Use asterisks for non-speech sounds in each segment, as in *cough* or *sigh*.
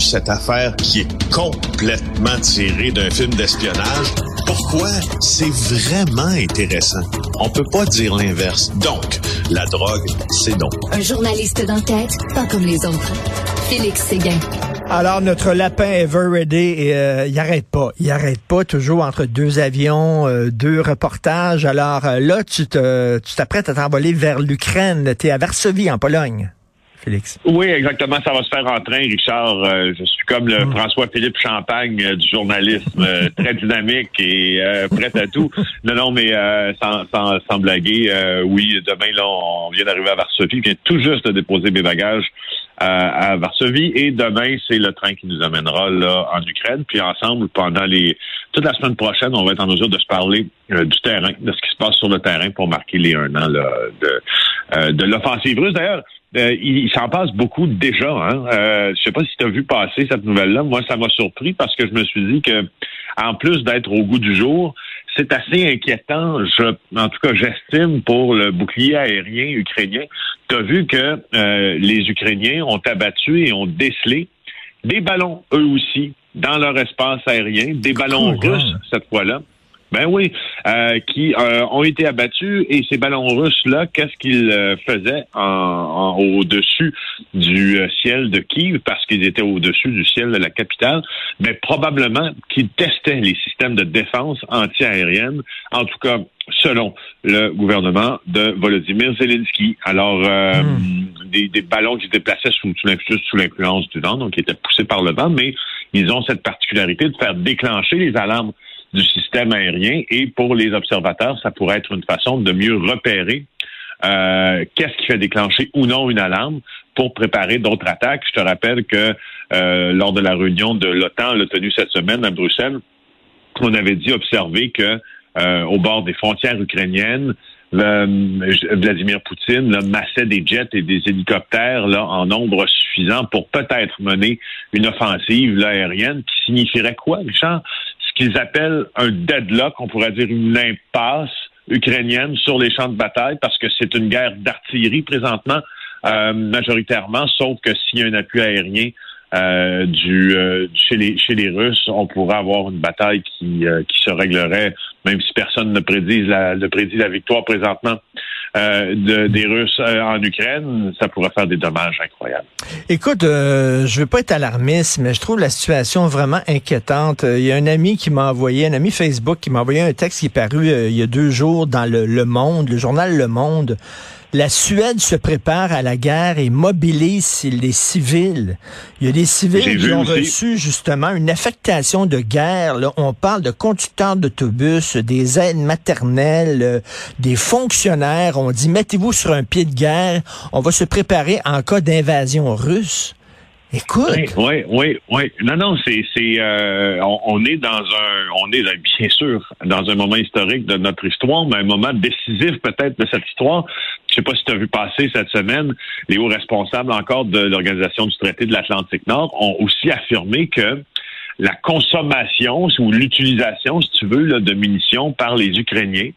cette affaire qui est complètement tirée d'un film d'espionnage. Pourquoi? C'est vraiment intéressant? On peut pas dire l'inverse. Donc, la drogue, c'est non. Un journaliste d'enquête, pas comme les autres. Félix Séguin. Alors, notre lapin Ever Ready, euh, il arrête pas. Il arrête pas, toujours entre deux avions, euh, deux reportages. Alors euh, là, tu te, tu t'apprêtes à t'envoler vers l'Ukraine. Tu es à Varsovie, en Pologne. Félix. Oui, exactement. Ça va se faire en train, Richard. je suis comme le hmm. François-Philippe Champagne du journalisme, *laughs* très dynamique et prêt à tout. Non, non, mais sans, sans, sans, blaguer, oui, demain, là, on vient d'arriver à Varsovie. Je viens tout juste de déposer mes bagages à, Varsovie. Et demain, c'est le train qui nous amènera là en Ukraine. Puis ensemble, pendant les toute la semaine prochaine, on va être en mesure de se parler euh, du terrain, de ce qui se passe sur le terrain pour marquer les un an là, de, euh, de l'offensive russe. D'ailleurs, euh, il, s'en passe beaucoup déjà. Hein? Euh, je sais pas si tu as vu passer cette nouvelle-là. Moi, ça m'a surpris parce que je me suis dit que, en plus d'être au goût du jour, c'est assez inquiétant. Je, en tout cas, j'estime pour le bouclier aérien ukrainien. Tu as vu que euh, les Ukrainiens ont abattu et ont décelé des ballons, eux aussi, dans leur espace aérien, des ballons russes cette fois-là. Ben oui, euh, qui euh, ont été abattus et ces ballons russes-là, qu'est-ce qu'ils euh, faisaient en, au-dessus du ciel de Kiev? Parce qu'ils étaient au-dessus du ciel de la capitale? Mais probablement qu'ils testaient les systèmes de défense anti-aérienne, en tout cas selon le gouvernement de Volodymyr Zelensky. Alors, hmm. des, des, ballons qui se déplaçaient sous, sous l'influence du vent, donc qui étaient poussés par le vent, mais ils ont cette particularité de faire déclencher les alarmes du système aérien et pour les observateurs, ça pourrait être une façon de mieux repérer euh, qu'est-ce qui fait déclencher ou non une alarme pour préparer d'autres attaques. Je te rappelle que euh, lors de la réunion de l'OTAN, l'a tenue cette semaine à Bruxelles, on avait dit observer que euh, au bord des frontières ukrainiennes, Vladimir Poutine là, massait des jets et des hélicoptères là, en nombre suffisant pour peut-être mener une offensive là, aérienne qui signifierait quoi, Richard? Qu'ils appellent un deadlock, on pourrait dire une impasse ukrainienne sur les champs de bataille, parce que c'est une guerre d'artillerie présentement, euh, majoritairement, sauf que s'il y a un appui aérien euh, euh, chez, les, Russes, on pourrait avoir une bataille qui, qui se réglerait, même si personne ne prédit la, ne prédit la victoire présentement euh, de, des Russes euh, en Ukraine, ça pourrait faire des dommages incroyables. Écoute, euh, je veux pas être alarmiste, mais je trouve la situation vraiment inquiétante. Il y a un ami qui m'a envoyé, un ami Facebook qui m'a envoyé un texte qui est paru il y a deux jours dans le, le Monde, le journal Le Monde. La Suède se prépare à la guerre et mobilise les civils. Il y a des civils qui ont reçu justement une affectation de guerre. Là. On parle de conducteurs d'autobus, des aides maternelles, euh, des fonctionnaires. On dit mettez-vous sur un pied de guerre. On va se préparer en cas d'invasion russe. Écoute. Oui, oui, oui. Non, non, c'est, c'est, euh, on, est dans un, on est bien sûr dans un moment historique de notre histoire, mais un moment décisif peut-être de cette histoire. Je sais pas si tu as vu passer cette semaine, les hauts responsables encore de l'organisation du traité de l'Atlantique Nord ont aussi affirmé que la consommation ou l'utilisation, si tu veux, de munitions par les Ukrainiens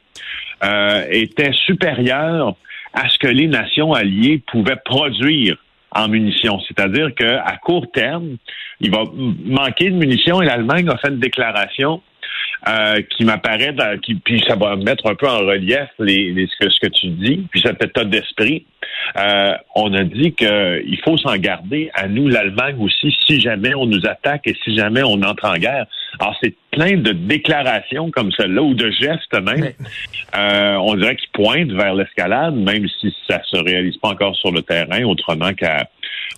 euh, était supérieure à ce que les nations alliées pouvaient produire en munitions. C'est-à-dire qu'à court terme, il va manquer de munitions et l'Allemagne a fait une déclaration euh, qui m'apparaît, qui, puis ça va mettre un peu en relief les, ce, que, ce que tu dis, puis cet état d'esprit. Euh, on a dit qu'il faut s'en garder à nous, l'Allemagne aussi, si jamais on nous attaque et si jamais on entre en guerre. Alors, c'est plein de déclarations comme celle-là, ou de gestes même, euh, on dirait qu'ils pointent vers l'escalade, même si ça se réalise pas encore sur le terrain, autrement qu'à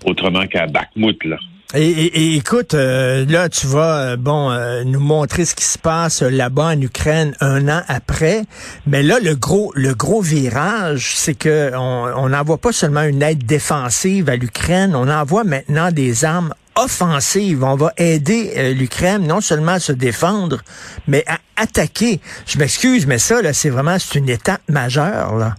autrement qu'à Bakhmut, là. Et, écoute, euh, là, tu vas euh, bon euh, nous montrer ce qui se passe là-bas en Ukraine un an après. Mais là, le gros, le gros virage, c'est que on n'envoie pas seulement une aide défensive à l'Ukraine, on envoie maintenant des armes offensives. On va aider l'Ukraine non seulement à se défendre, mais à attaquer. Je m'excuse, mais ça, là, c'est vraiment c'est une étape majeure, là.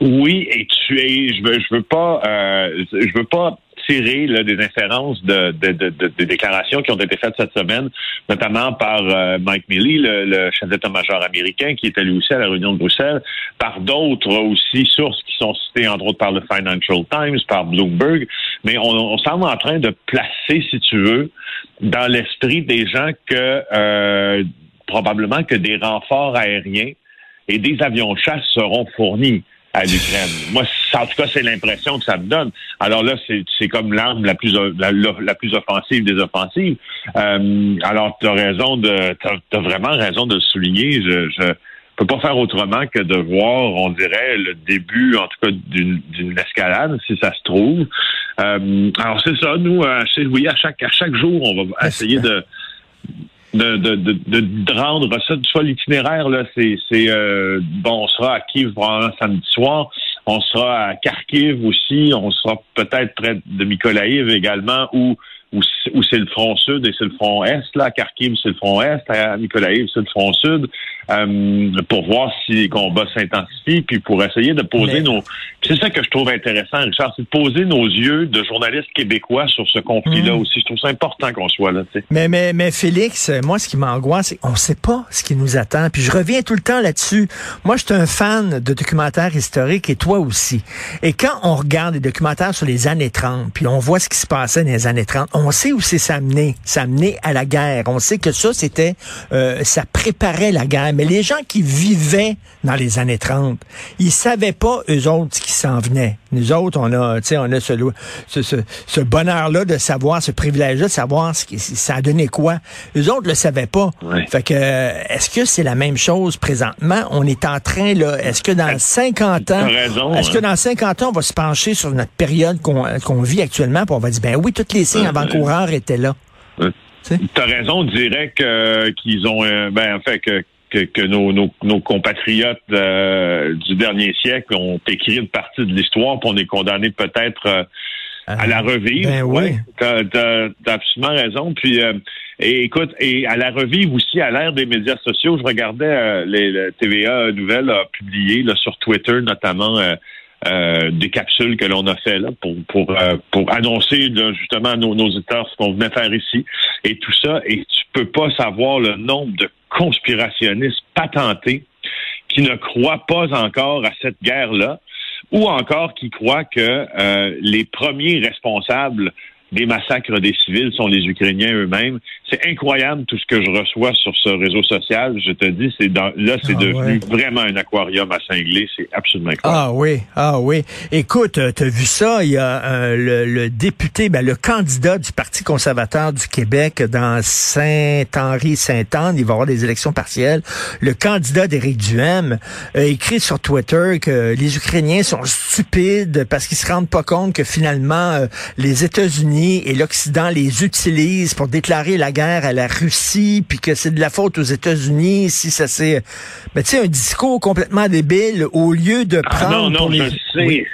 Oui, et tu es, je veux, je veux pas, je veux pas tirer des inférences de, de, déclarations qui ont été faites cette semaine, notamment par euh, Mike Milley, le, chef d'état-major américain, qui était lui aussi à la réunion de Bruxelles, par d'autres aussi sources qui sont citées, entre autres par le Financial Times, par Bloomberg. mais on, semble en train de placer, si tu veux, dans l'esprit des gens que euh, probablement que des renforts aériens et des avions de chasse seront fournis à l'Ukraine. Moi, en tout cas, c'est l'impression que ça me donne. Alors là, c'est comme l'arme la plus la, plus offensive des offensives. Euh, alors, tu as raison de t'as as vraiment raison de le souligner. Je, je peux pas faire autrement que de voir, on dirait, le début, en tout cas, d'une escalade, si ça se trouve. Euh, alors c'est ça, nous, euh, oui, à chaque à chaque jour, on va essayer de de, de, de, de rendre ça, soit l'itinéraire, là, c'est, c'est euh, bon, on sera à Kiev probablement samedi soir, on sera à Kharkiv aussi, on sera peut-être près de Mykolaïv également, où où, c'est le front sud et c'est le front est. Là, Kharkiv, c'est le front est. À Mykolaiv, c'est le front sud. Euh, pour voir si les combats s'intensifient, puis pour essayer de poser nos... C'est ça que je trouve intéressant, Richard, c'est de poser nos yeux de journalistes québécois sur ce conflit-là hmm. aussi. Je trouve ça important qu'on soit là. Mais, mais, mais Félix, moi, ce qui m'angoisse, c'est qu'on ne sait pas ce qui nous attend. Puis je reviens tout le temps là-dessus. Moi, je suis un fan de documentaires historiques et toi aussi. Et quand on regarde des documentaires sur les années 30, puis on voit ce qui se passait dans les années 30, on sait où c'est ça amené. Ça amené à la guerre. On sait que ça, c'était, euh, ça préparait la guerre. Mais les gens qui vivaient dans les années 30, ils savaient pas, eux autres, qui s'en venait. Nous autres, on a, tu sais, on a ce, ce, ce, bonheur-là de savoir, ce privilège-là de savoir ce qui, ça a donné quoi. Eux autres le savaient pas. Fait que, est-ce que c'est la même chose présentement? On est en train, là, est-ce que dans 50 ans, est-ce que hein. dans 50 ans, on va se pencher sur notre période qu'on vit actuellement, puis on va dire, ben oui, toutes les signes avant-coureurs étaient là. Tu as raison, on dirait qu'ils ont, euh, ben, en fait, que que, nos, nos, compatriotes euh, du dernier siècle ont écrit une partie de l'histoire, puis on est condamné peut-être euh, à la revivre. Ben oui. T'as as, absolument raison. Puis euh, et écoute, et à la revivre aussi à l'ère des médias sociaux, je regardais les, TVA Nouvelles a publié là, sur Twitter notamment des capsules que l'on a fait là pour pour pour annoncer justement à nos, nos auditeurs ce qu'on venait faire ici et tout ça et tu peux pas savoir le nombre de conspirationnistes patentés qui ne croient pas encore à cette guerre-là, ou encore qui croient que euh, les premiers responsables des massacres des civils sont les Ukrainiens eux-mêmes. C'est incroyable tout ce que je reçois sur ce réseau social. Je te dis, c'est là, c'est ah devenu vraiment un aquarium à cingler. C'est absolument incroyable. Ah oui, ah oui. Écoute, euh, tu as vu ça, il y a euh, le, député, ben, le candidat du Parti conservateur du Québec dans Saint-Henri-Saint-Anne, il va y avoir des élections partielles. Le candidat d'Éric Duhem a écrit sur Twitter que les Ukrainiens sont stupides parce qu'ils se rendent pas compte que finalement, euh, les États-Unis et l'Occident les utilisent pour déclarer la guerre à la Russie, puis que c'est de la faute aux États-Unis si ça c'est... Mais tu sais, un discours complètement débile au lieu de ah, prendre... non, non, je sais.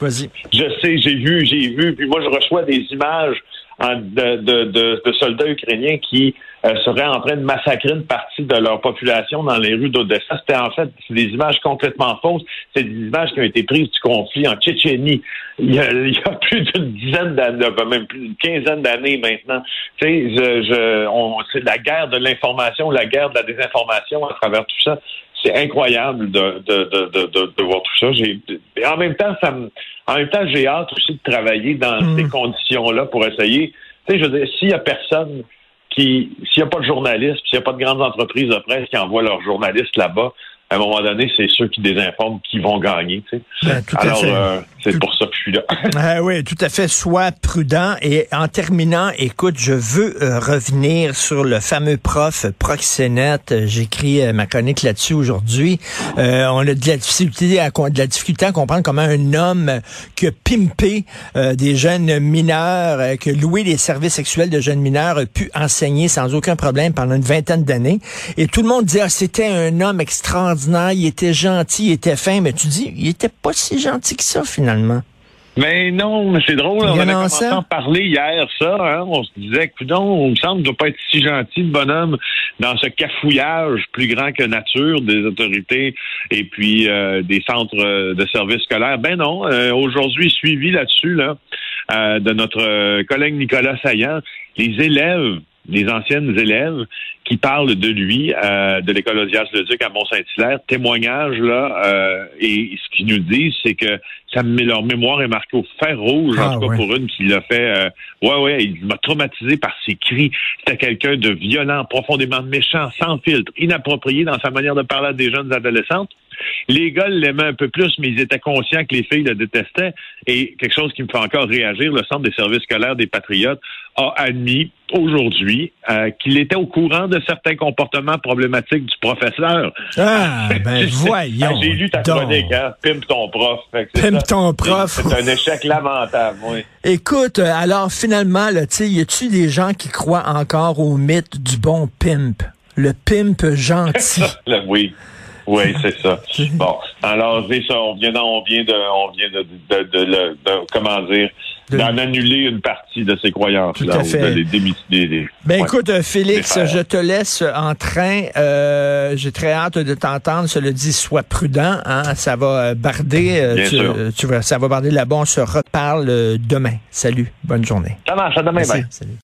Vas-y. Je sais, j'ai vu, j'ai vu, puis moi je reçois des images de, de, de, soldats ukrainiens qui euh, seraient en train de massacrer une partie de leur population dans les rues d'Odessa. C'était en fait des images complètement fausses. C'est des images qui ont été prises du conflit en Tchétchénie il y a, il y a *laughs* plus d'une dizaine d'années, même plus d'une quinzaine d'années maintenant. Tu sais, je, je, c'est la guerre de l'information, la guerre de la désinformation à travers tout ça c'est incroyable de, de, de, de, de voir tout ça. J'ai, en même temps, ça me, en même temps, j'ai hâte aussi de travailler dans hmm. ces conditions-là pour essayer. Tu sais, je veux dire, s'il y a personne qui, s'il n'y a pas de journalistes, s'il n'y a pas de grandes entreprises de presse qui envoient leurs journalistes là-bas, à un moment donné, c'est ceux qui désinforment qui vont gagner. Tu sais. Ben, Alors, euh, c'est pour ça que je suis là. *laughs* ah oui, tout à fait. Sois prudent. Et en terminant, écoute, je veux euh, revenir sur le fameux prof Proxénète. J'écris euh, ma chronique là-dessus aujourd'hui. on a de la difficulté à de la difficulté à comprendre comment un homme qui a pimpé des jeunes mineurs, que loué les services sexuels de jeunes mineurs a pu enseigner sans aucun problème pendant une vingtaine d'années. Et tout le monde dit ah, c'était un homme extraordinaire il était gentil, il était fin, mais tu dis, il était pas si gentil que ça, finalement. Mais non, mais c'est drôle. On avait commencé à en parler hier, ça. Hein. On se disait que, non, on me semble, ne doit pas être si gentil, le bonhomme, dans ce cafouillage plus grand que nature des autorités et puis euh, des centres de services scolaires. Ben non. Euh, aujourd'hui, suivi là-dessus, là, euh, de notre collègue Nicolas Saillant, les élèves des anciennes élèves qui parlent de lui, euh, de l'école Odias-le-Duc à Mont-Saint-Hilaire. Témoignage, là, euh, et ce qu'ils nous disent, c'est que ça, leur mémoire est marquée au fer rouge, en Ah, tout cas ouais. pour une qui l'a fait. Euh, ouais, ouais, il m'a traumatisé par ses cris. C'était quelqu'un de violent, profondément méchant, sans filtre, inapproprié dans sa manière de parler à des jeunes adolescentes. Les gars l'aimaient un peu plus, mais ils étaient conscients que les filles le détestaient. Et quelque chose qui me fait encore réagir, le Centre des services scolaires des Patriotes a admis aujourd'hui euh, qu'il était au courant de certains comportements problématiques du professeur. Ah, ben *laughs* voyons. J'ai lu ta donc. chronique, hein? Pimpe ton prof. Pimpe ton prof. C'est un échec lamentable, oui. Écoute, euh, alors finalement, là, y a-tu des gens qui croient encore au mythe du bon pimp? Le pimp gentil. *laughs* Oui. Oui, c'est ça. *laughs* Bon, alors c'est ça. On vient, on vient de, on vient de, de, de, de- de- comment dire, De- d'en annuler une partie de ces croyances Tout là, à fait. de les démis- des- des- Ben ouais. écoute, euh, Félix, Des je te laisse en train. Euh, J'ai très hâte de t'entendre. Cela dit, sois prudent. Hein, ça va euh, barder. Bien tu, sûr. tu vas, ça va barder là-bas. On se reparle demain. Salut. Bonne journée. Ça marche, à demain, Merci. bye. Salut.